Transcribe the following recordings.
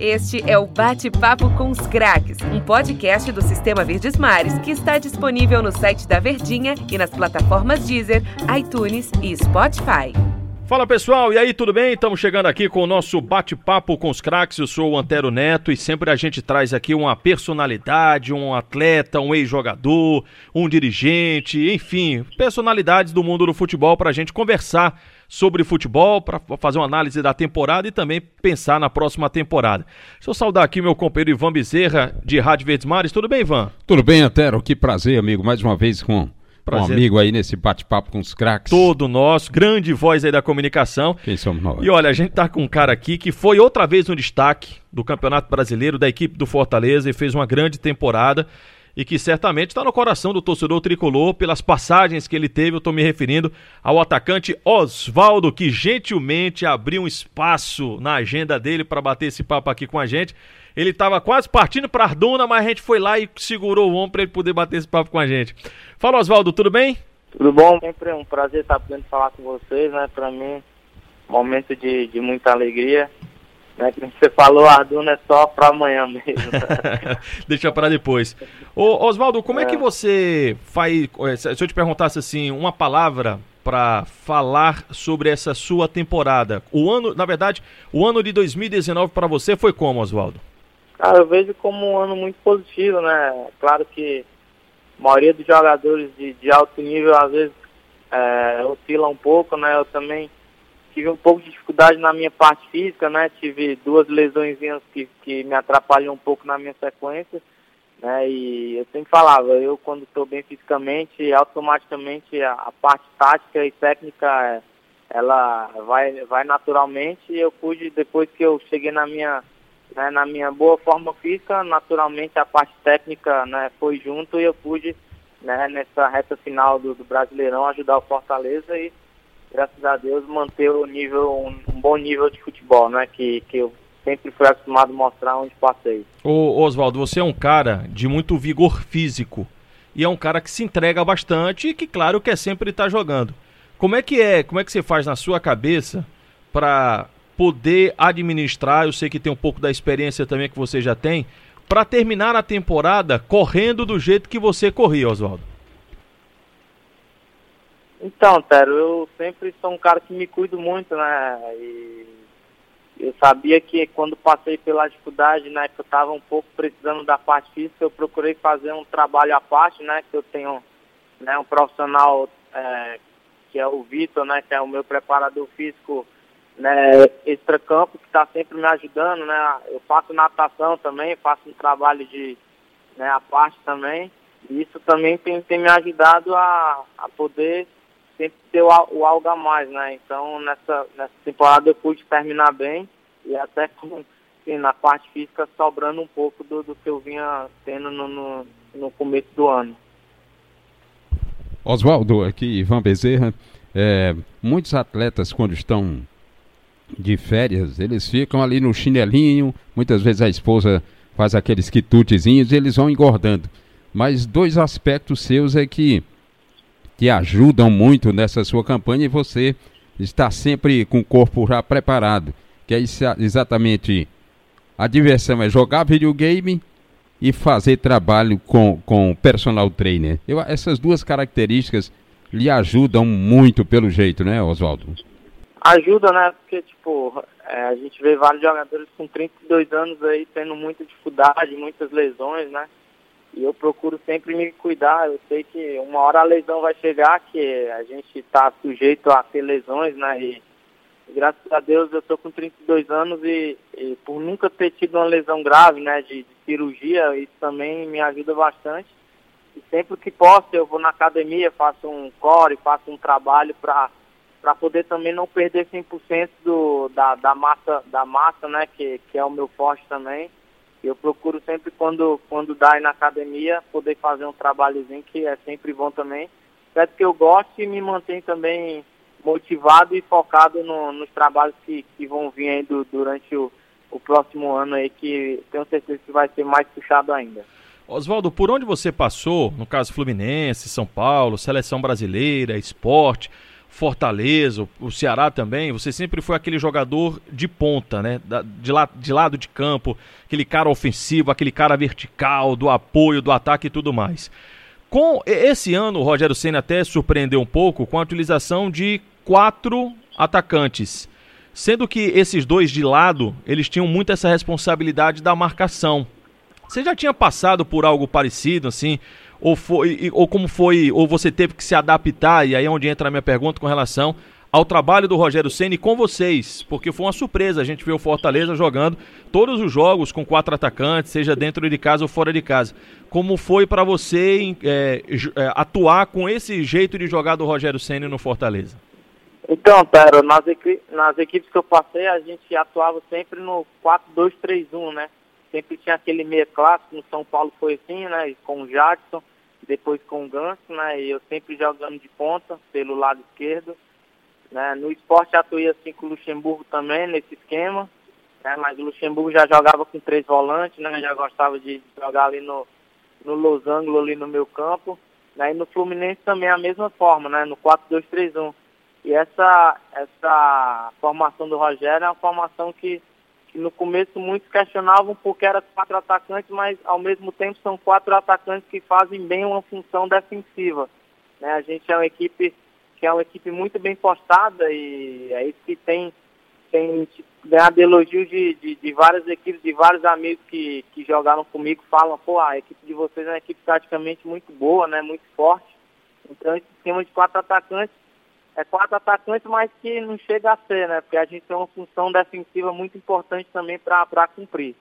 Este é o Bate-Papo com os Craques, um podcast do Sistema Verdes Mares que está disponível no site da Verdinha e nas plataformas Deezer, iTunes e Spotify. Fala pessoal, e aí, tudo bem? Estamos chegando aqui com o nosso bate-papo com os craques. Eu sou o Antero Neto e sempre a gente traz aqui uma personalidade, um atleta, um ex-jogador, um dirigente, enfim, personalidades do mundo do futebol para a gente conversar sobre futebol, para fazer uma análise da temporada e também pensar na próxima temporada. Deixa eu saudar aqui meu companheiro Ivan Bezerra, de Rádio Verdes Mares. Tudo bem, Ivan? Tudo bem, Antero. Que prazer, amigo, mais uma vez com Prazer. Um amigo aí nesse bate-papo com os craques. Todo nosso, grande voz aí da comunicação. Quem somos nós? E olha, a gente tá com um cara aqui que foi outra vez um destaque do Campeonato Brasileiro, da equipe do Fortaleza e fez uma grande temporada e que certamente está no coração do torcedor tricolor pelas passagens que ele teve. Eu estou me referindo ao atacante Oswaldo, que gentilmente abriu um espaço na agenda dele para bater esse papo aqui com a gente. Ele estava quase partindo para Arduna, mas a gente foi lá e segurou o ombro para ele poder bater esse papo com a gente. Fala, Oswaldo, tudo bem? Tudo bom, sempre um prazer estar podendo falar com vocês, né? Para mim, momento de, de muita alegria. Né? Como você falou, Arduna é só para amanhã mesmo. Deixa para depois. Ô, Oswaldo, como é. é que você faz. Eh, se eu te perguntasse assim, uma palavra para falar sobre essa sua temporada. O ano, na verdade, o ano de 2019 para você foi como, Oswaldo? Cara, eu vejo como um ano muito positivo, né? Claro que a maioria dos jogadores de, de alto nível às vezes é, oscila um pouco, né? Eu também tive um pouco de dificuldade na minha parte física, né? Tive duas lesões que, que me atrapalham um pouco na minha sequência. Né? E eu sempre falava, eu quando estou bem fisicamente, automaticamente a, a, parte tática e técnica ela vai, vai naturalmente e eu pude, depois que eu cheguei na minha, né, na minha boa forma física, naturalmente a parte técnica né, foi junto e eu pude, né, nessa reta final do, do Brasileirão, ajudar o Fortaleza e graças a Deus manter o nível, um, um bom nível de futebol, né, que, que eu sempre fui acostumado a mostrar onde passei. Ô Oswaldo, você é um cara de muito vigor físico e é um cara que se entrega bastante e que claro quer sempre estar jogando. Como é que é? Como é que você faz na sua cabeça para poder administrar? Eu sei que tem um pouco da experiência também que você já tem para terminar a temporada correndo do jeito que você corria, Oswaldo. Então, Tero, eu sempre sou um cara que me cuido muito, né? E eu sabia que quando passei pela dificuldade, né, que eu estava um pouco precisando da parte física, eu procurei fazer um trabalho à parte, né, que eu tenho né, um profissional é, que é o Vitor, né, que é o meu preparador físico né, extra-campo, que está sempre me ajudando, né, eu faço natação também, faço um trabalho de, né, à parte também, e isso também tem, tem me ajudado a, a poder sempre ter o, o algo a mais, né? Então nessa, nessa temporada eu pude terminar bem e até com, assim, na parte física sobrando um pouco do, do que eu vinha tendo no, no, no começo do ano. Oswaldo, aqui Ivan Bezerra, é, muitos atletas quando estão de férias, eles ficam ali no chinelinho, muitas vezes a esposa faz aqueles quitutezinhos e eles vão engordando. Mas dois aspectos seus é que que ajudam muito nessa sua campanha e você está sempre com o corpo já preparado. Que é exatamente a diversão é jogar videogame e fazer trabalho com, com personal trainer. Eu, essas duas características lhe ajudam muito pelo jeito, né, Oswaldo? Ajuda, né? Porque, tipo, é, a gente vê vários jogadores com 32 anos aí tendo muita dificuldade, muitas lesões, né? E eu procuro sempre me cuidar. Eu sei que uma hora a lesão vai chegar, que a gente está sujeito a ter lesões, né? E, graças a Deus eu estou com 32 anos e, e, por nunca ter tido uma lesão grave, né? De, de, cirurgia, isso também me ajuda bastante. E sempre que posso eu vou na academia, faço um core, faço um trabalho para para poder também não perder 100% do, da, da massa, da massa, né? Que, que é o meu forte também eu procuro sempre quando, quando dá na academia poder fazer um trabalhozinho que é sempre bom também. Certo que eu gosto e me mantém também motivado e focado no, nos trabalhos que, que vão vir aí do, durante o, o próximo ano aí, que tenho certeza que vai ser mais puxado ainda. Oswaldo, por onde você passou, no caso Fluminense, São Paulo, Seleção Brasileira, Esporte, Fortaleza, o Ceará também, você sempre foi aquele jogador de ponta, né? De, la, de lado de campo, aquele cara ofensivo, aquele cara vertical, do apoio, do ataque e tudo mais. Com esse ano, o Rogério Senna até surpreendeu um pouco com a utilização de quatro atacantes. Sendo que esses dois de lado, eles tinham muito essa responsabilidade da marcação. Você já tinha passado por algo parecido, assim? Ou, foi, ou como foi, ou você teve que se adaptar, e aí é onde entra a minha pergunta com relação ao trabalho do Rogério Ceni com vocês, porque foi uma surpresa a gente ver o Fortaleza jogando todos os jogos com quatro atacantes, seja dentro de casa ou fora de casa. Como foi para você é, é, atuar com esse jeito de jogar do Rogério Ceni no Fortaleza? Então, Tero, nas, equi nas equipes que eu passei, a gente atuava sempre no 4-2-3-1, né? Sempre tinha aquele meia clássico, no São Paulo foi assim, né? Com o Jackson, depois com o Ganso, né? E eu sempre jogando de ponta, pelo lado esquerdo. Né? No esporte atuei assim com o Luxemburgo também, nesse esquema. Né? Mas o Luxemburgo já jogava com três volantes, né? Já gostava de jogar ali no, no losango, ali no meu campo. Né? E no Fluminense também a mesma forma, né? No 4-2-3-1. E essa, essa formação do Rogério é uma formação que no começo muitos questionavam porque era quatro atacantes, mas ao mesmo tempo são quatro atacantes que fazem bem uma função defensiva. Né? A gente é uma equipe que é uma equipe muito bem postada e é isso que tem, tem ganhado elogios de, de, de, várias equipes, de vários amigos que, que jogaram comigo, falam, pô, a equipe de vocês é uma equipe praticamente muito boa, né? Muito forte. Então esse esquema de quatro atacantes é quatro atacantes, mas que não chega a ser, né? Porque a gente tem uma função defensiva muito importante também para cumprir.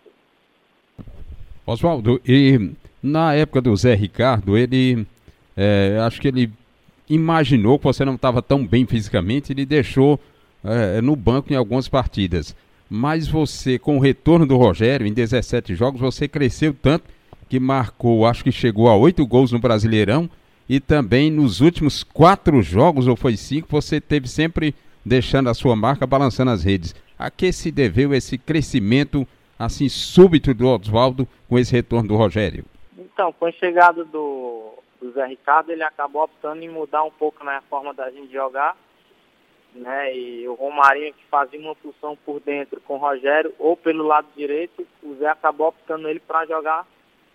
Oswaldo, e na época do Zé Ricardo, ele é, acho que ele imaginou que você não estava tão bem fisicamente, ele deixou é, no banco em algumas partidas. Mas você, com o retorno do Rogério, em 17 jogos, você cresceu tanto que marcou, acho que chegou a oito gols no Brasileirão e também nos últimos quatro jogos, ou foi cinco, você teve sempre deixando a sua marca balançando as redes. A que se deveu esse crescimento assim súbito do Oswaldo com esse retorno do Rogério? Então, com a chegada do, do Zé Ricardo, ele acabou optando em mudar um pouco né, a forma da gente jogar. Né, e o Romarinho que fazia uma função por dentro com o Rogério ou pelo lado direito, o Zé acabou optando ele para jogar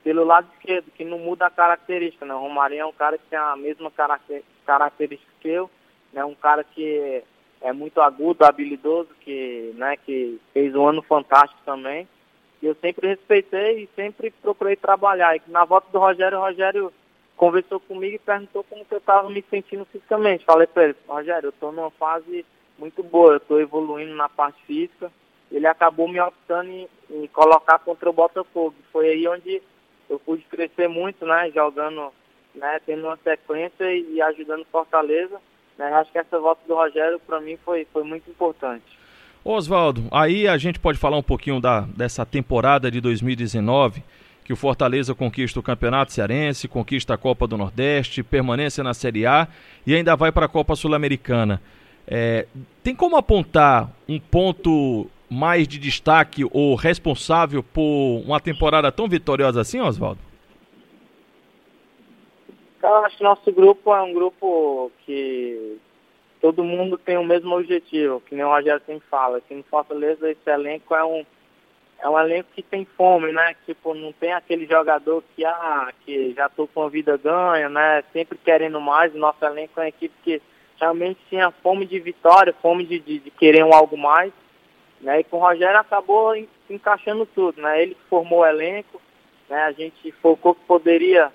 pelo lado esquerdo, que não muda a característica, né? O Romarinho é um cara que tem a mesma característica que eu, né? Um cara que é muito agudo, habilidoso, que, né, que fez um ano fantástico também. E eu sempre respeitei e sempre procurei trabalhar. E na volta do Rogério, o Rogério conversou comigo e perguntou como que eu estava me sentindo fisicamente. Falei para ele, Rogério, eu estou numa fase muito boa, eu estou evoluindo na parte física. Ele acabou me optando em, em colocar contra o Botafogo. Foi aí onde eu pude crescer muito, né, jogando, né, tendo uma sequência e, ajudando Fortaleza. Né, acho que essa volta do Rogério para mim foi, foi muito importante. Oswaldo, aí a gente pode falar um pouquinho da, dessa temporada de 2019, que o Fortaleza conquista o Campeonato Cearense, conquista a Copa do Nordeste, permanência na Série A e ainda vai para a Copa Sul-Americana. É, tem como apontar um ponto mais de destaque ou responsável por uma temporada tão vitoriosa assim, Oswaldo? Eu acho que nosso grupo é um grupo que todo mundo tem o mesmo objetivo, que nem o Rogério sempre fala. Aqui no Fortaleza esse elenco é um, é um elenco que tem fome, né? Tipo, não tem aquele jogador que, ah, que já tô com a vida ganha, né? Sempre querendo mais. Nosso elenco é uma equipe que realmente tinha fome de vitória, fome de, de, de querer um algo mais. Né? E com o Rogério acabou encaixando tudo, né? Ele formou o elenco, né? A gente focou que poderia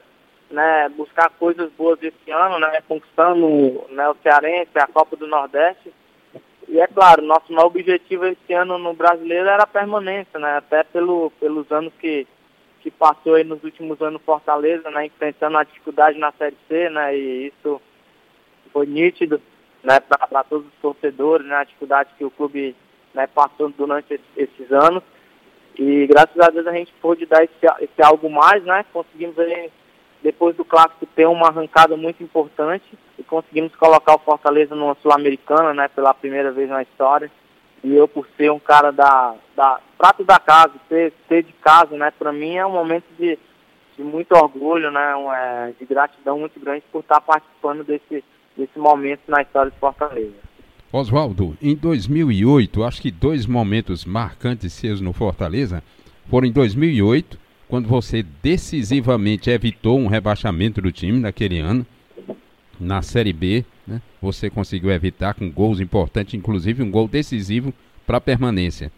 né, buscar coisas boas esse ano, né? Conquistando né, o Cearense, a Copa do Nordeste. E é claro, nosso maior objetivo esse ano no brasileiro era a permanência, né? Até pelo, pelos anos que, que passou aí nos últimos anos Fortaleza, né? Enfrentando a dificuldade na Série C, né? E isso foi nítido, né? Para todos os torcedores, né? A dificuldade que o clube né, passando durante esses anos. E graças a Deus a gente pôde dar esse, esse algo mais, né? Conseguimos aí, depois do clássico ter uma arrancada muito importante e conseguimos colocar o Fortaleza numa Sul-Americana, né? Pela primeira vez na história. E eu por ser um cara da, da prato da casa, ser, ser de casa, né? Para mim é um momento de, de muito orgulho, né? Um, é, de gratidão muito grande por estar participando desse, desse momento na história de Fortaleza. Oswaldo, em 2008, acho que dois momentos marcantes seus no Fortaleza foram em 2008, quando você decisivamente evitou um rebaixamento do time naquele ano, na Série B, né? você conseguiu evitar com gols importantes, inclusive um gol decisivo para a permanência.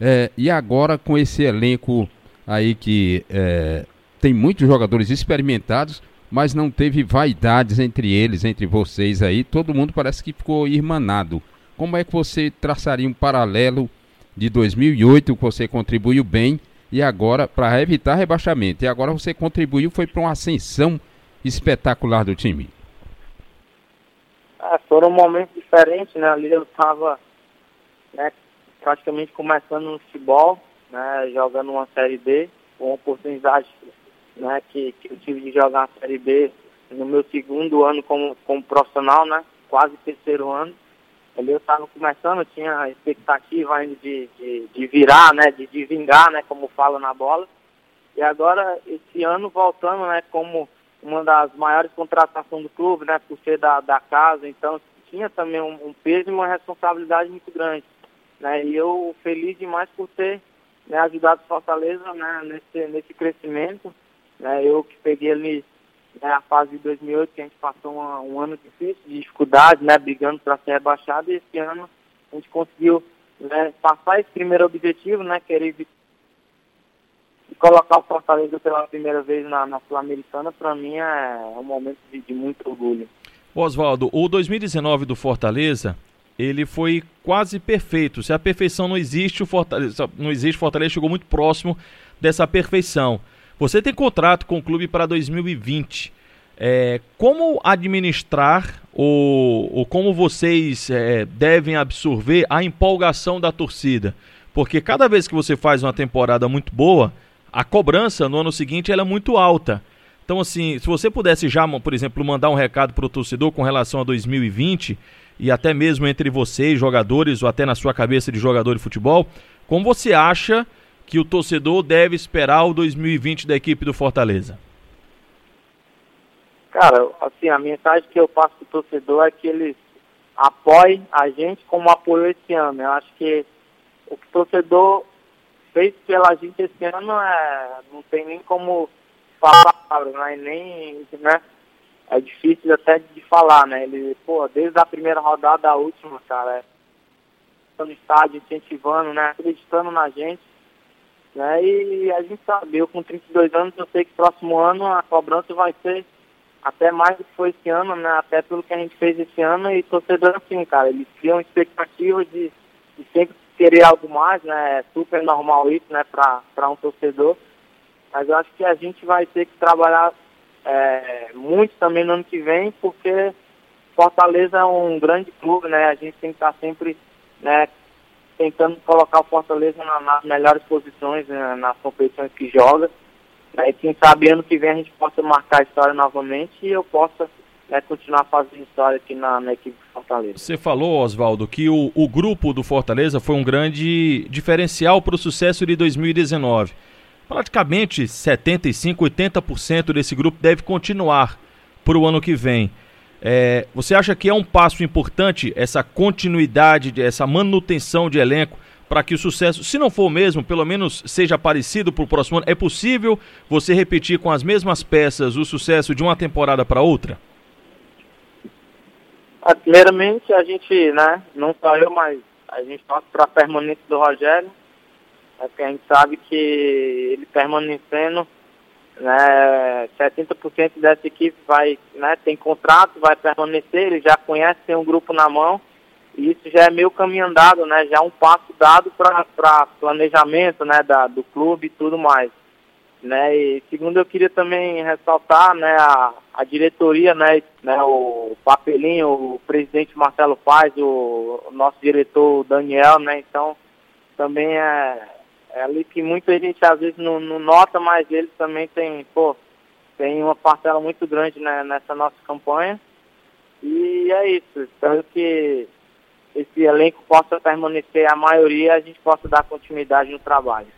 É, e agora com esse elenco aí que é, tem muitos jogadores experimentados, mas não teve vaidades entre eles, entre vocês aí. Todo mundo parece que ficou irmanado. Como é que você traçaria um paralelo de 2008, que você contribuiu bem, e agora, para evitar rebaixamento, e agora você contribuiu, foi para uma ascensão espetacular do time? É, foram momentos diferentes, né? Ali eu estava né, praticamente começando no futebol, né, jogando uma Série B, com oportunidade né, que, que eu tive de jogar a Série B no meu segundo ano como, como profissional, né, quase terceiro ano. Ali eu estava começando, tinha a expectativa ainda de, de, de, virar, né, de, de vingar, né, como fala na bola. E agora, esse ano, voltando, né, como uma das maiores contratações do clube, né, por ser da, da casa, então tinha também um, um peso e uma responsabilidade muito grande. Né, e eu feliz demais por ter né, ajudado Fortaleza né, nesse, nesse crescimento. Né, eu que peguei ali né, a fase de 2008, que a gente passou uma, um ano difícil, de dificuldade, né, brigando para ser rebaixado, e esse ano a gente conseguiu né, passar esse primeiro objetivo, né, querer colocar o Fortaleza pela primeira vez na, na Sul-Americana, para mim é um momento de, de muito orgulho. Oswaldo, o 2019 do Fortaleza, ele foi quase perfeito. Se a perfeição não existe, o Fortaleza não existe, Fortaleza chegou muito próximo dessa perfeição. Você tem contrato com o clube para 2020. É, como administrar ou, ou como vocês é, devem absorver a empolgação da torcida? Porque cada vez que você faz uma temporada muito boa, a cobrança no ano seguinte é muito alta. Então, assim, se você pudesse já, por exemplo, mandar um recado para o torcedor com relação a 2020 e até mesmo entre vocês, jogadores, ou até na sua cabeça de jogador de futebol, como você acha que o torcedor deve esperar o 2020 da equipe do Fortaleza? Cara, assim, a mensagem que eu passo para o torcedor é que eles apoiem a gente como apoio esse ano. Eu acho que o que o torcedor fez pela gente esse ano é, não tem nem como falar, né? nem, né? É difícil até de falar, né? Ele, pô, desde a primeira rodada à última, cara, é, no estádio, incentivando, né? Acreditando na gente. Né? E a gente sabe, eu com 32 anos, eu sei que próximo ano a cobrança vai ser até mais do que foi esse ano, né? Até pelo que a gente fez esse ano e torcedor assim, cara, eles criam expectativas de, de sempre querer algo mais, né? É super normal isso, né, para um torcedor. Mas eu acho que a gente vai ter que trabalhar é, muito também no ano que vem, porque Fortaleza é um grande clube, né? A gente tem que estar sempre né, tentando colocar o Fortaleza na, nas melhores posições né, nas competições que joga. Né, e quem sabe ano que vem a gente possa marcar a história novamente e eu possa né, continuar fazendo história aqui na, na equipe do Fortaleza. Você falou, Oswaldo, que o, o grupo do Fortaleza foi um grande diferencial para o sucesso de 2019. Praticamente 75, 80% desse grupo deve continuar para o ano que vem. É, você acha que é um passo importante essa continuidade, essa manutenção de elenco para que o sucesso, se não for mesmo, pelo menos seja parecido para o próximo ano? É possível você repetir com as mesmas peças o sucesso de uma temporada para outra? Ah, primeiramente, a gente, né, não só eu, mas a gente torce para a permanência do Rogério, é porque a gente sabe que ele permanecendo né, 70% dessa equipe vai, né, tem contrato, vai permanecer, ele já conhece, tem um grupo na mão, e isso já é meio caminho andado, né, já é um passo dado para planejamento, né, da, do clube e tudo mais. Né, e segundo eu queria também ressaltar, né, a, a diretoria, né, né, o Papelinho, o presidente Marcelo Paz, o, o nosso diretor Daniel, né, então também é, é ali que muita gente às vezes não, não nota, mas eles também têm, pô, tem uma parcela muito grande né, nessa nossa campanha. E é isso. Espero que esse elenco possa permanecer a maioria a gente possa dar continuidade no trabalho.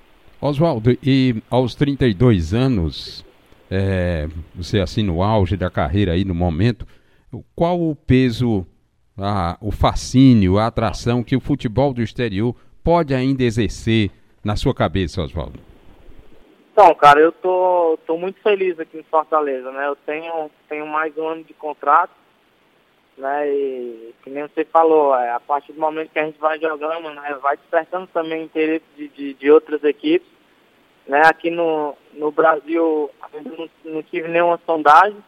Oswaldo, e aos 32 anos, é, você assim no auge da carreira aí no momento, qual o peso, a, o fascínio, a atração que o futebol do exterior pode ainda exercer na sua cabeça, Oswaldo? Então, cara, eu tô, tô muito feliz aqui em Fortaleza, né? Eu tenho, tenho mais um ano de contrato, né? E que nem você falou, é, a partir do momento que a gente vai jogando, né? Vai despertando também interesse de, de, de outras equipes. Né? Aqui no, no Brasil ainda não, não tive nenhuma sondagem,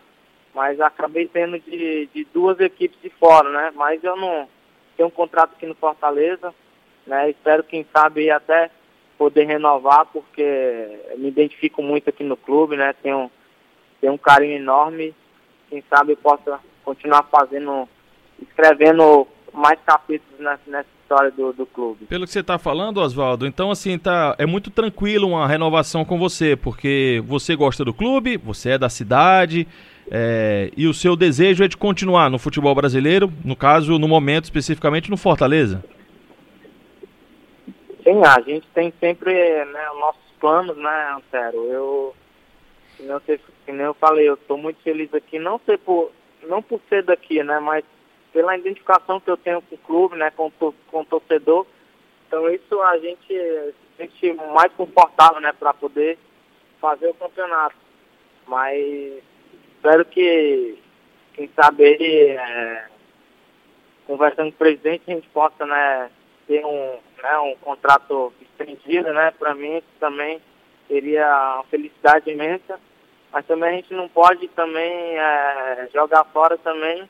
mas acabei tendo de, de duas equipes de fora, né? Mas eu não tenho um contrato aqui no Fortaleza, né? Espero, quem sabe, até poder renovar, porque me identifico muito aqui no clube, né? Tenho, tenho um carinho enorme. Quem sabe eu possa continuar fazendo, escrevendo mais capítulos nessa, nessa história do, do clube. Pelo que você está falando, Oswaldo, então assim, tá, é muito tranquilo uma renovação com você, porque você gosta do clube, você é da cidade, é, e o seu desejo é de continuar no futebol brasileiro, no caso, no momento especificamente no Fortaleza? Sim, a gente tem sempre né, os nossos planos, né, Antero? Eu, que eu, que nem eu falei, eu estou muito feliz aqui, não, ser por, não por ser daqui, né, mas pela identificação que eu tenho com o clube, né, com, com o torcedor. Então isso a gente se sente mais confortável, né, para poder fazer o campeonato. Mas espero que, quem sabe é, conversando com o presidente, a gente possa, né, ter um, né, um contrato estendido, né, para mim também seria uma felicidade imensa. Mas também a gente não pode também é, jogar fora também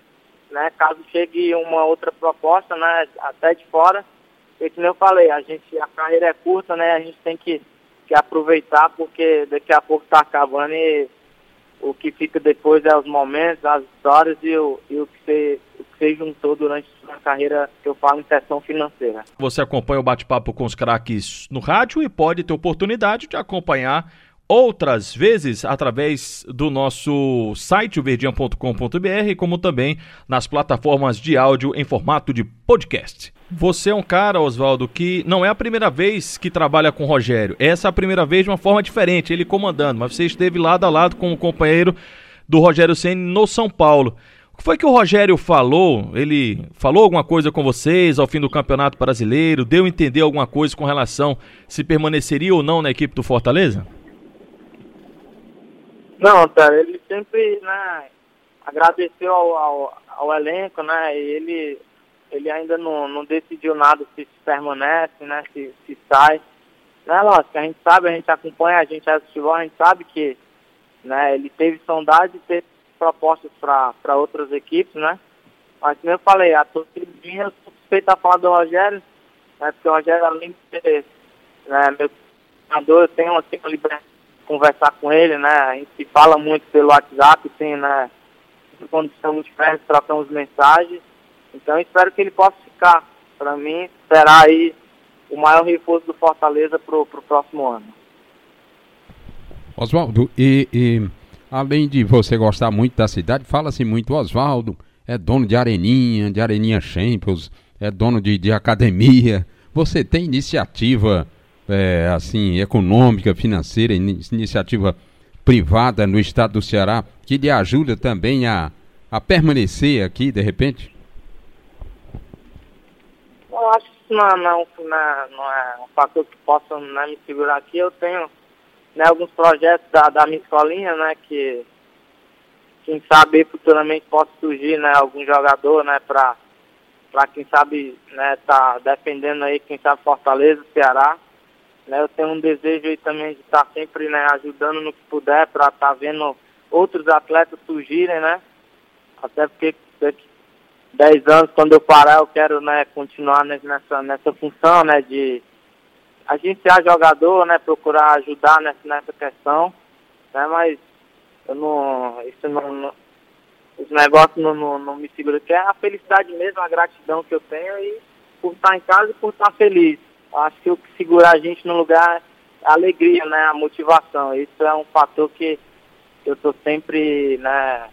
né? Caso chegue uma outra proposta, né? Até de fora, e que eu falei, a gente, a carreira é curta, né? A gente tem que, que aproveitar porque daqui a pouco está acabando e o que fica depois é os momentos, as histórias e o, e o, que, você, você juntou durante a carreira que eu falo em questão financeira. Você acompanha o bate-papo com os craques no rádio e pode ter oportunidade de acompanhar outras vezes através do nosso site verdian.com.br, como também nas plataformas de áudio em formato de podcast. Você é um cara, Oswaldo, que não é a primeira vez que trabalha com o Rogério. Essa é a primeira vez de uma forma diferente, ele comandando, mas você esteve lado a lado com o companheiro do Rogério Ceni no São Paulo. O que foi que o Rogério falou? Ele falou alguma coisa com vocês ao fim do Campeonato Brasileiro? Deu a entender alguma coisa com relação se permaneceria ou não na equipe do Fortaleza? Não, cara, ele sempre, né, agradeceu ao, ao, ao, elenco, né, ele, ele ainda não, não decidiu nada se, permanece, né, se, se sai. Né, lógico, a gente sabe, a gente acompanha, a gente futebol, a gente sabe que, né, ele teve sondagem teve propostas para outras equipes, né, mas como eu falei, a torcida suspeita a falar do Rogério, né, porque o Rogério, além de ser, né, meu treinador, eu tenho, assim, uma liberdade conversar com ele, né? A gente fala muito pelo WhatsApp, tem, né? Quando estamos perto, trocamos mensagens. Então espero que ele possa ficar. Para mim, será aí o maior reforço do Fortaleza para o próximo ano. Oswaldo, e, e, além de você gostar muito da cidade, fala-se muito, Oswaldo é dono de Areninha, de Areninha Champions, é dono de, de academia. Você tem iniciativa é, assim, econômica, financeira, iniciativa privada no estado do Ceará que lhe ajuda também a, a permanecer aqui, de repente? Eu acho que isso não, não, não, é um fator que possa né, me segurar aqui. Eu tenho né, alguns projetos da, da minha escolinha, né, que quem sabe futuramente possa surgir né, algum jogador né, para quem sabe né, tá defendendo aí, quem sabe Fortaleza, Ceará. Né, eu tenho um desejo aí também de estar sempre né, ajudando no que puder para estar tá vendo outros atletas surgirem, né? Até porque daqui 10 anos, quando eu parar, eu quero né, continuar nessa, nessa função, né? De agenciar jogador, né? Procurar ajudar nessa, nessa questão, né? Mas eu não, isso não, não os negócios não, não, não me segura, que é a felicidade mesmo, a gratidão que eu tenho e por estar em casa e por estar feliz. Acho que o que segura a gente no lugar é a alegria, né? A motivação. Isso é um fator que, que eu estou sempre né,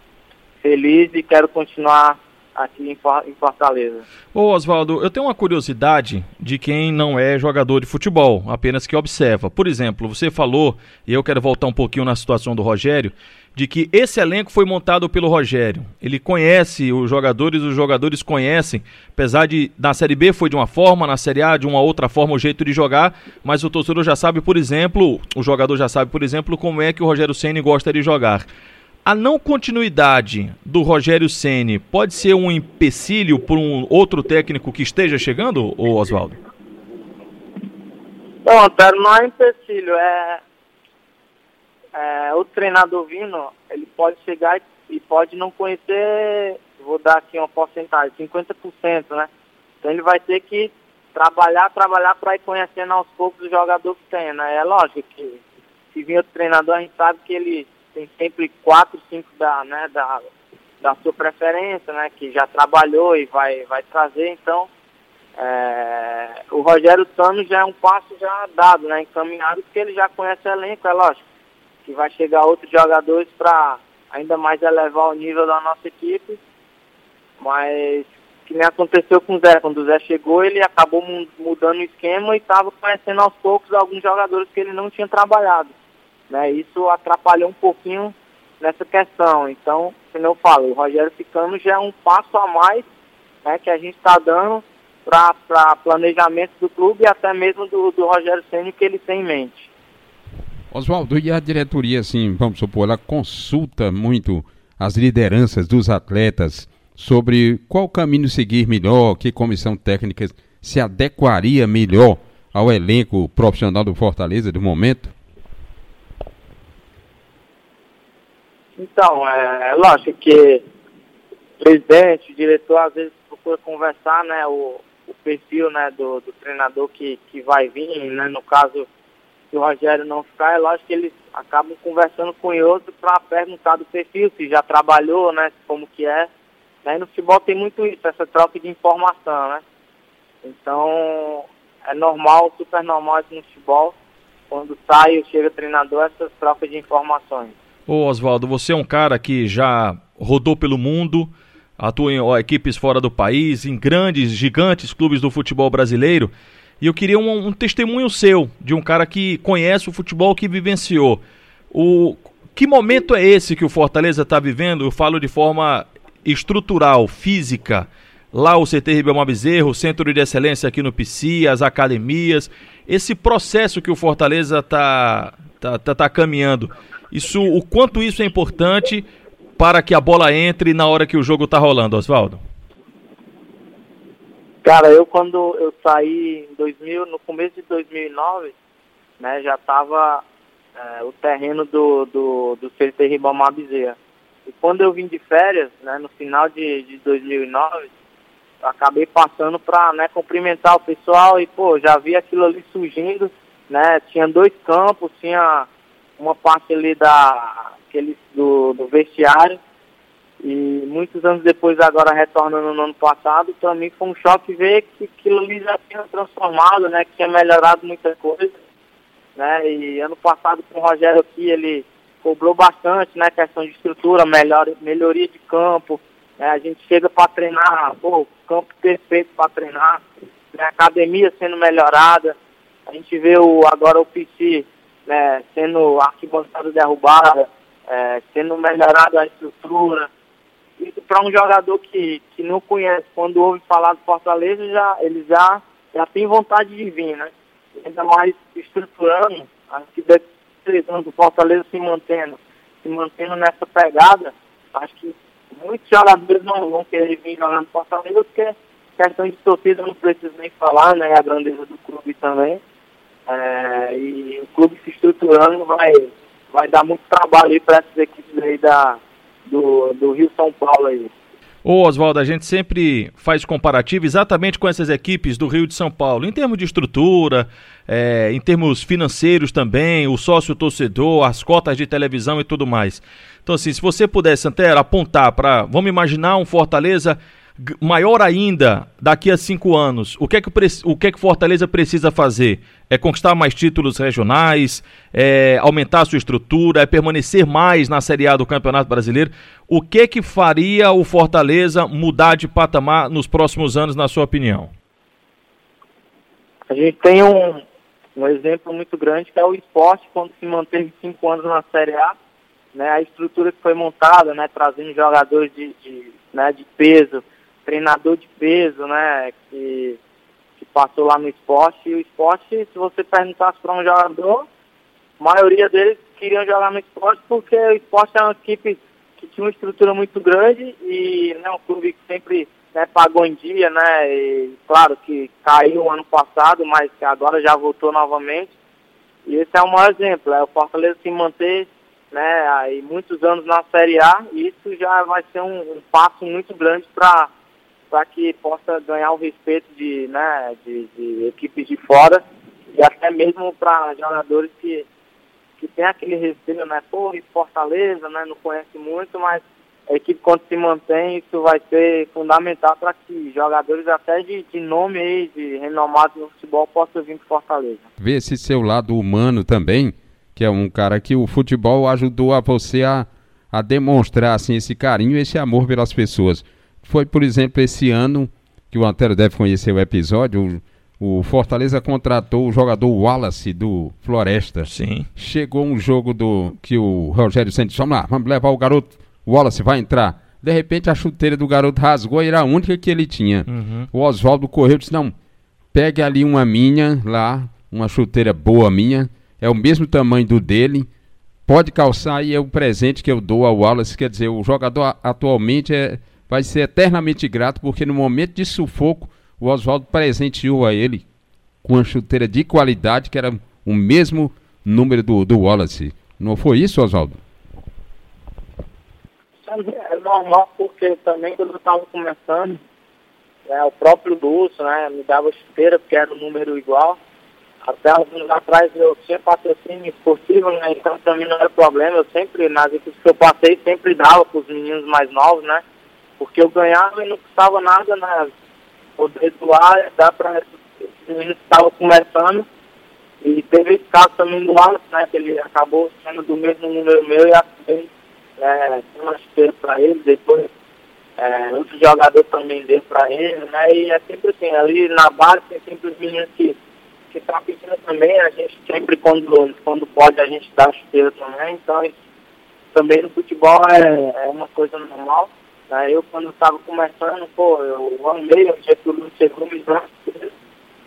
feliz e quero continuar aqui em Fortaleza. Ô Oswaldo, eu tenho uma curiosidade de quem não é jogador de futebol, apenas que observa. Por exemplo, você falou, e eu quero voltar um pouquinho na situação do Rogério, de que esse elenco foi montado pelo Rogério. Ele conhece os jogadores, os jogadores conhecem, apesar de na Série B foi de uma forma, na Série A de uma outra forma o jeito de jogar, mas o torcedor já sabe, por exemplo, o jogador já sabe, por exemplo, como é que o Rogério Ceni gosta de jogar. A não continuidade do Rogério Ceni pode ser um empecilho para um outro técnico que esteja chegando, Oswaldo? Não, Antero, não é empecilho, é, é o treinador vindo, ele pode chegar e pode não conhecer, vou dar aqui uma porcentagem, 50%, né? Então ele vai ter que trabalhar, trabalhar para ir conhecendo aos poucos o jogador que tem, né? É lógico que se vir outro treinador, a gente sabe que ele tem sempre quatro, cinco da, né, da, da sua preferência, né, que já trabalhou e vai, vai trazer, então é, o Rogério Tano já é um passo já dado, né, encaminhado, porque ele já conhece o elenco, é lógico, que vai chegar outros jogadores para ainda mais elevar o nível da nossa equipe, mas que nem aconteceu com o Zé, quando o Zé chegou, ele acabou mudando o esquema e estava conhecendo aos poucos alguns jogadores que ele não tinha trabalhado. Né? Isso atrapalhou um pouquinho nessa questão. Então, como eu falo, o Rogério ficando já é um passo a mais né, que a gente está dando para planejamento do clube e até mesmo do, do Rogério Senna que ele tem em mente. Oswaldo, e a diretoria, assim, vamos supor, ela consulta muito as lideranças dos atletas sobre qual caminho seguir melhor, que comissão técnica se adequaria melhor ao elenco profissional do Fortaleza do momento? Então, é, é lógico que o presidente, o diretor, às vezes procura conversar, né, o, o perfil, né, do, do, treinador que, que vai vir, né, no caso, se o Rogério não ficar, é lógico que eles acabam conversando com o outro para perguntar do perfil, se já trabalhou, né, como que é. Né, e no futebol tem muito isso, essa troca de informação, né. Então, é normal, super normal isso no futebol, quando sai ou chega treinador, essas trocas de informações. Ô Oswaldo, você é um cara que já rodou pelo mundo, atua em ó, equipes fora do país, em grandes, gigantes clubes do futebol brasileiro. E eu queria um, um testemunho seu, de um cara que conhece o futebol, que vivenciou. O, que momento é esse que o Fortaleza está vivendo? Eu falo de forma estrutural, física. Lá o CT Ribamar Bezerro, o Centro de Excelência aqui no PC, as academias. Esse processo que o Fortaleza está tá, tá, tá caminhando. Isso, o quanto isso é importante para que a bola entre na hora que o jogo está rolando, Oswaldo? Cara, eu quando eu saí em 2000, no começo de 2009, né, já estava é, o terreno do, do, do CT Ribamar Bezerra. E quando eu vim de férias, né, no final de, de 2009, acabei passando para né, cumprimentar o pessoal e, pô, já vi aquilo ali surgindo, né, tinha dois campos, tinha uma parte ali da, aquele, do, do vestiário. E muitos anos depois, agora retornando no ano passado, para mim foi um choque ver que aquilo ali já tinha transformado, né? Que tinha melhorado muita coisa. Né? E ano passado com o Rogério aqui, ele cobrou bastante, né? Questão de estrutura, melhor, melhoria de campo. Né? A gente chega para treinar, pô, campo perfeito para treinar, né? academia sendo melhorada. A gente vê o, agora o PC né, sendo arquibancada derrubada, é, sendo melhorada a estrutura. Isso para um jogador que, que não conhece, quando ouve falar do Fortaleza, já, ele já, já tem vontade de vir, né? Ainda mais estruturando, acho que daqui três anos o Fortaleza se mantendo, se mantendo nessa pegada, acho que muitos jogadores não vão querer vir jogando Fortaleza, porque questão de torcida não preciso nem falar, né? A grandeza do clube também. É, e o clube se estruturando vai, vai dar muito trabalho para essas equipes aí da, do, do Rio São Paulo aí. Ô Oswaldo, a gente sempre faz comparativo exatamente com essas equipes do Rio de São Paulo, em termos de estrutura, é, em termos financeiros também, o sócio torcedor, as cotas de televisão e tudo mais. Então, assim, se você pudesse, Santero, apontar para, vamos imaginar um Fortaleza maior ainda daqui a cinco anos, o que é que o que é que Fortaleza precisa fazer? É conquistar mais títulos regionais, é aumentar a sua estrutura, é permanecer mais na Série A do Campeonato Brasileiro. O que é que faria o Fortaleza mudar de patamar nos próximos anos, na sua opinião? A gente tem um, um exemplo muito grande que é o esporte, quando se manteve cinco anos na Série A, né, a estrutura que foi montada, né, trazendo jogadores de, de, né, de peso, treinador de peso, né, que, que passou lá no esporte. E o esporte, se você perguntasse para um jogador, a maioria deles queriam jogar no esporte porque o esporte é uma equipe que tinha uma estrutura muito grande e né, um clube que sempre né, pagou em dia, né? E, claro que caiu ano passado, mas agora já voltou novamente. E esse é o maior exemplo, é o Fortaleza se manter né, aí muitos anos na Série A, e isso já vai ser um, um passo muito grande para para que possa ganhar o respeito de, né, de, de equipes de fora e até mesmo para jogadores que, que tem aquele respeito, né, pô, Fortaleza, né, não conhece muito, mas a equipe quando se mantém, isso vai ser fundamental para que jogadores até de, de nome aí, de renomados no futebol, possam vir para Fortaleza. Vê esse seu lado humano também, que é um cara que o futebol ajudou a você a, a demonstrar assim, esse carinho, esse amor pelas pessoas. Foi, por exemplo, esse ano, que o Antero deve conhecer o episódio, o, o Fortaleza contratou o jogador Wallace do Floresta. Sim. Chegou um jogo do que o Rogério Santos, vamos lá, vamos levar o garoto, o Wallace vai entrar. De repente a chuteira do garoto rasgou e era a única que ele tinha. Uhum. O Oswaldo correu e disse, não, pegue ali uma minha lá, uma chuteira boa minha, é o mesmo tamanho do dele, pode calçar e é o presente que eu dou ao Wallace. Quer dizer, o jogador atualmente é, vai ser eternamente grato, porque no momento de sufoco, o Oswaldo presenteou a ele com uma chuteira de qualidade, que era o mesmo número do, do Wallace. Não foi isso, Oswaldo? É normal, porque também quando eu estava começando, né, o próprio Lúcio né, me dava chuteira, porque era o número igual. Até alguns anos atrás eu tinha patrocínio esportivo, né? Então mim não era problema. Eu sempre, nas equipes que eu passei, sempre dava para os meninos mais novos, né? Porque eu ganhava e não custava nada, né? Poder doar, dar para estavam começando. E teve esse caso também do Wallace, né? Que ele acabou sendo do mesmo número meu e acabei né, uma chuteira para ele, depois é, outro jogador também deu para ele, né? E é sempre assim, ali na base tem sempre os meninos que que está pedindo também, a gente sempre, quando, quando pode, a gente dá chuteira também. Então, isso, também no futebol é, é uma coisa normal. Né? Eu, quando estava começando, pô, eu amei o dia que o Lúcio chegou me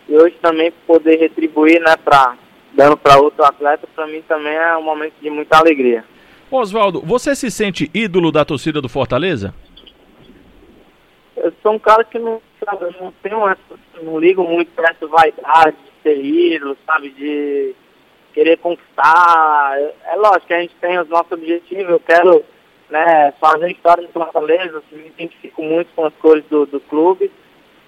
E hoje também poder retribuir, né, pra, dando para outro atleta, para mim também é um momento de muita alegria. Oswaldo, você se sente ídolo da torcida do Fortaleza? Eu sou um cara que não, sabe, não tenho essa, não ligo muito para essa vaidade, ser ídolo, sabe? De querer conquistar. É lógico que a gente tem os nossos objetivos. Eu quero né, fazer história no Fortaleza, assim, me identifico muito com as cores do, do clube.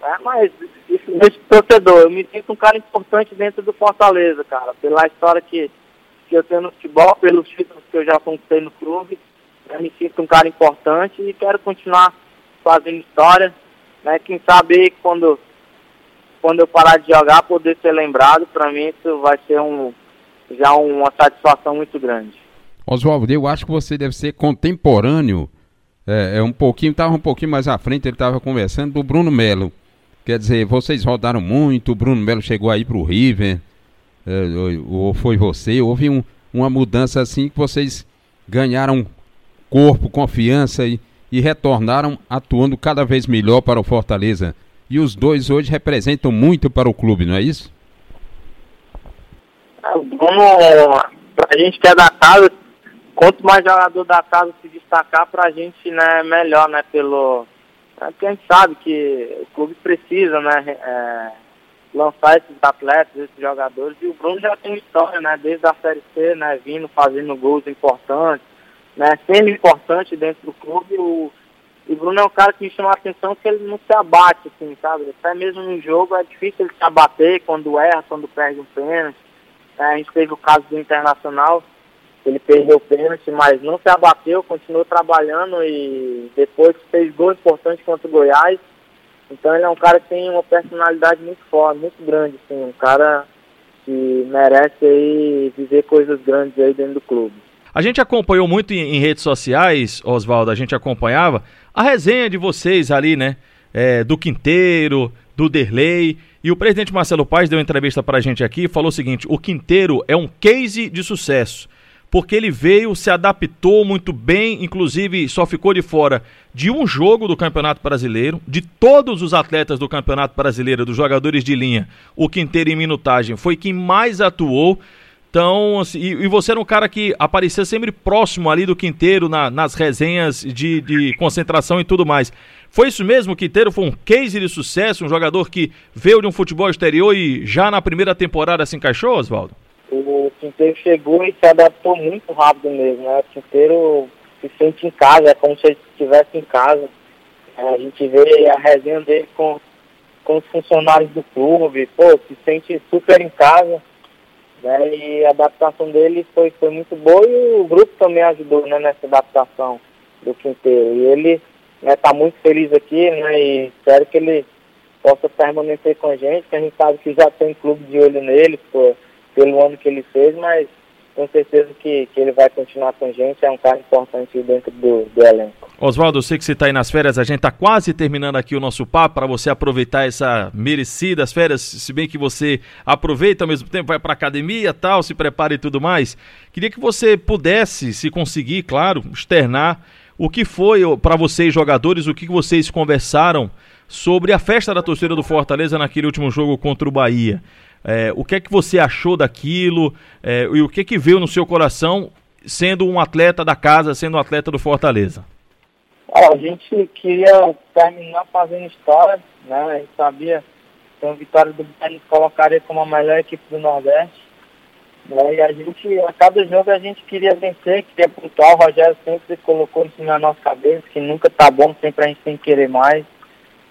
Né, mas isso deixa torcedor. Eu me sinto um cara importante dentro do Fortaleza, cara. Pela história que, que eu tenho no futebol, pelos títulos que eu já conquistei no clube. Eu me sinto um cara importante e quero continuar fazendo história. Né? Quem sabe quando quando eu parar de jogar, poder ser lembrado, para mim isso vai ser um, já uma satisfação muito grande. Oswaldo, eu acho que você deve ser contemporâneo, é, é um pouquinho, estava um pouquinho mais à frente, ele estava conversando, do Bruno Melo. Quer dizer, vocês rodaram muito, o Bruno Melo chegou aí para o River, é, ou foi você, houve um, uma mudança assim que vocês ganharam corpo, confiança e, e retornaram atuando cada vez melhor para o Fortaleza e os dois hoje representam muito para o clube, não é isso? Vamos, pra gente que é da casa, quanto mais jogador da casa se destacar, pra gente né, melhor, né? Pelo. É porque a gente sabe que o clube precisa, né? É, lançar esses atletas, esses jogadores, e o Bruno já tem história, né? Desde a Série C, né? Vindo, fazendo gols importantes, né? Sendo importante dentro do clube, o e Bruno é um cara que me chama a atenção que ele não se abate, assim, sabe? Até mesmo no jogo é difícil ele se abater quando erra, quando perde um pênalti. É, a gente teve o caso do Internacional, ele perdeu o pênalti, mas não se abateu, continuou trabalhando e depois fez gol importante contra o Goiás. Então ele é um cara que tem uma personalidade muito forte, muito grande, assim, um cara que merece aí viver coisas grandes aí dentro do clube. A gente acompanhou muito em, redes sociais, Oswaldo, a gente acompanhava a resenha de vocês ali, né? É, do Quinteiro, do Derlei. E o presidente Marcelo Paes deu uma entrevista para a gente aqui e falou o seguinte: o Quinteiro é um case de sucesso porque ele veio, se adaptou muito bem, inclusive só ficou de fora de um jogo do Campeonato Brasileiro, de todos os atletas do Campeonato Brasileiro, dos jogadores de linha, o Quinteiro em minutagem foi quem mais atuou. Então, assim, e, e, você era um cara que aparecia sempre próximo ali do Quinteiro, na, nas resenhas de, de concentração e tudo mais. Foi isso mesmo? O Quinteiro foi um case de sucesso, um jogador que veio de um futebol exterior e já na primeira temporada se encaixou, Oswaldo? O Quinteiro chegou e se adaptou muito rápido mesmo, né? O Quinteiro se sente em casa, é como se ele estivesse em casa. É, a gente vê a resenha dele com, com os funcionários do clube, pô, se sente super em casa. Né? E a adaptação dele foi, foi muito boa e o grupo também ajudou né, nessa adaptação do Quinteiro. E ele está né, tá muito feliz aqui, né? E espero que ele possa permanecer com a gente, que a gente sabe que já tem clube de olho nele, pô pelo ano que ele fez, mas com certeza que, que ele vai continuar com a gente, é um cara importante dentro do, do elenco. Oswaldo, eu sei que você está aí nas férias, a gente está quase terminando aqui o nosso papo para você aproveitar essa merecida as férias, se bem que você aproveita ao mesmo tempo, vai para academia tal, se prepara e tudo mais. Queria que você pudesse, se conseguir, claro, externar o que foi para vocês jogadores, o que vocês conversaram sobre a festa da torcida do Fortaleza naquele último jogo contra o Bahia. É, o que é que você achou daquilo é, e o que é que veio no seu coração sendo um atleta da casa, sendo um atleta do Fortaleza? a gente queria terminar fazendo história, né? A gente sabia que a vitória do Bahia colocaria como a melhor equipe do Nordeste. Né? E a gente, a cada jogo a gente queria vencer, queria pontuar. O Rogério sempre colocou isso na nossa cabeça, que nunca tá bom, sempre a gente tem que querer mais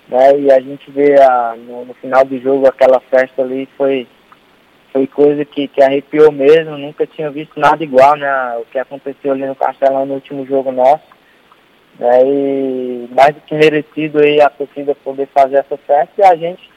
né? E a gente vê a, no, no, final do jogo aquela festa ali foi foi coisa que, que arrepiou mesmo, nunca tinha visto nada igual, né? O que aconteceu ali no Castelão no último jogo nosso. Né? E mais do que merecido aí a torcida poder fazer essa festa e a gente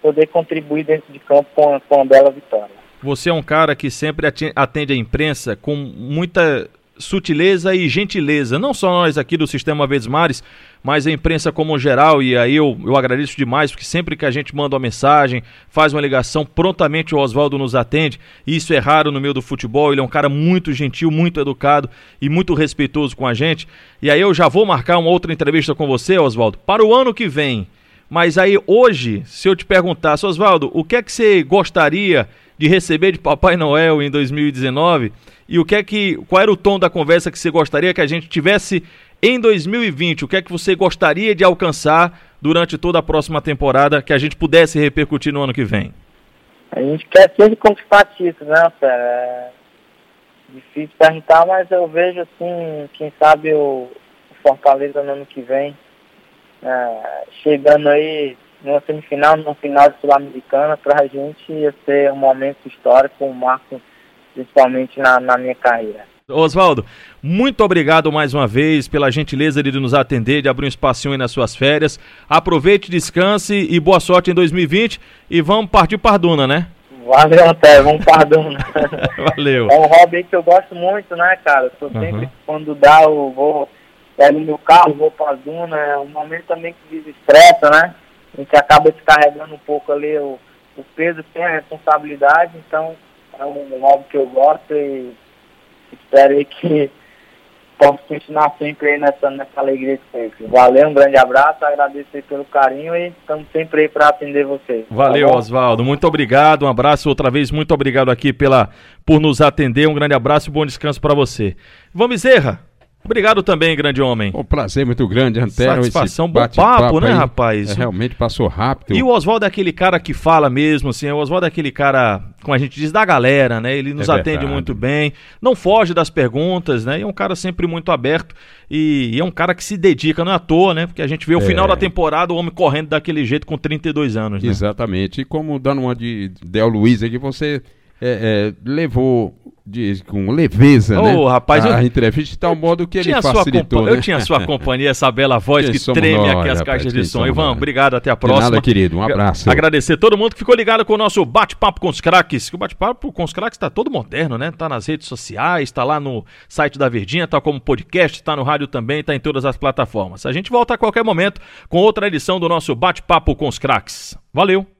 poder contribuir dentro de campo com, com uma bela vitória. Você é um cara que sempre atende a imprensa com muita sutileza e gentileza, não só nós aqui do Sistema Verdes Mares, mas a imprensa como geral, e aí eu, eu agradeço demais, porque sempre que a gente manda uma mensagem, faz uma ligação, prontamente o Oswaldo nos atende, isso é raro no meio do futebol, ele é um cara muito gentil, muito educado e muito respeitoso com a gente, e aí eu já vou marcar uma outra entrevista com você, Oswaldo, para o ano que vem, mas aí hoje, se eu te perguntasse, Oswaldo, o que é que você gostaria de receber de Papai Noel em 2019? E o que é que, qual era o tom da conversa que você gostaria que a gente tivesse em 2020? O que é que você gostaria de alcançar durante toda a próxima temporada que a gente pudesse repercutir no ano que vem? A gente quer sempre conquistar títulos, né, Fera? É difícil perguntar, mas eu vejo assim, quem sabe o Fortaleza no ano que vem, é, chegando aí numa semifinal, numa final de Sul-Americana, para a gente ia ser um momento histórico, um marco principalmente na, na minha carreira. Oswaldo, muito obrigado mais uma vez pela gentileza de nos atender, de abrir um espacinho aí nas suas férias. Aproveite, descanse e boa sorte em 2020 e vamos partir para Duna, né? Valeu, até, vamos para Duna. Valeu. É um hobby que eu gosto muito, né, cara? Eu uhum. sempre, quando dá, eu vou, pego meu carro, vou para Duna. É um momento também que desestressa, né? A gente acaba descarregando um pouco ali o, o peso, tem a responsabilidade, então é um álbum que eu gosto e espero aí que possa continuar sempre aí nessa, nessa alegria sempre. Valeu, um grande abraço, agradeço aí pelo carinho e estamos sempre aí para atender vocês. Valeu, tá Oswaldo, muito obrigado, um abraço outra vez, muito obrigado aqui pela, por nos atender, um grande abraço e bom descanso para você. Vamos, Zerra! Obrigado também, grande homem. Um prazer muito grande, Antero. Satisfação, bom papo, né, aí. rapaz? É, realmente passou rápido. E o Oswaldo é aquele cara que fala mesmo, assim, o Oswaldo é aquele cara, como a gente diz, da galera, né? Ele nos é atende muito bem, não foge das perguntas, né? E é um cara sempre muito aberto e, e, é um cara que se dedica, não é à toa, né? Porque a gente vê o é. final da temporada o homem correndo daquele jeito com 32 anos, né? Exatamente. E como dando uma de Del Luiz aqui, você é, é, levou de, com leveza, Ô, né? rapaz, a eu- entrevista de tal modo que ele facilitou, compa- né? Eu tinha a sua companhia, essa bela voz que treme nós, aqui as rapaz, caixas de som. Ivan, nós? obrigado, até a De próxima. nada, querido, um abraço. Agradecer todo mundo que ficou ligado com o nosso bate-papo com os craques. Que o bate-papo com os craques tá todo moderno, né? Tá nas redes sociais, tá lá no site da Verdinha, tá como podcast, tá no rádio também, tá em todas as plataformas. A gente volta a qualquer momento com outra edição do nosso bate-papo com os craques. Valeu!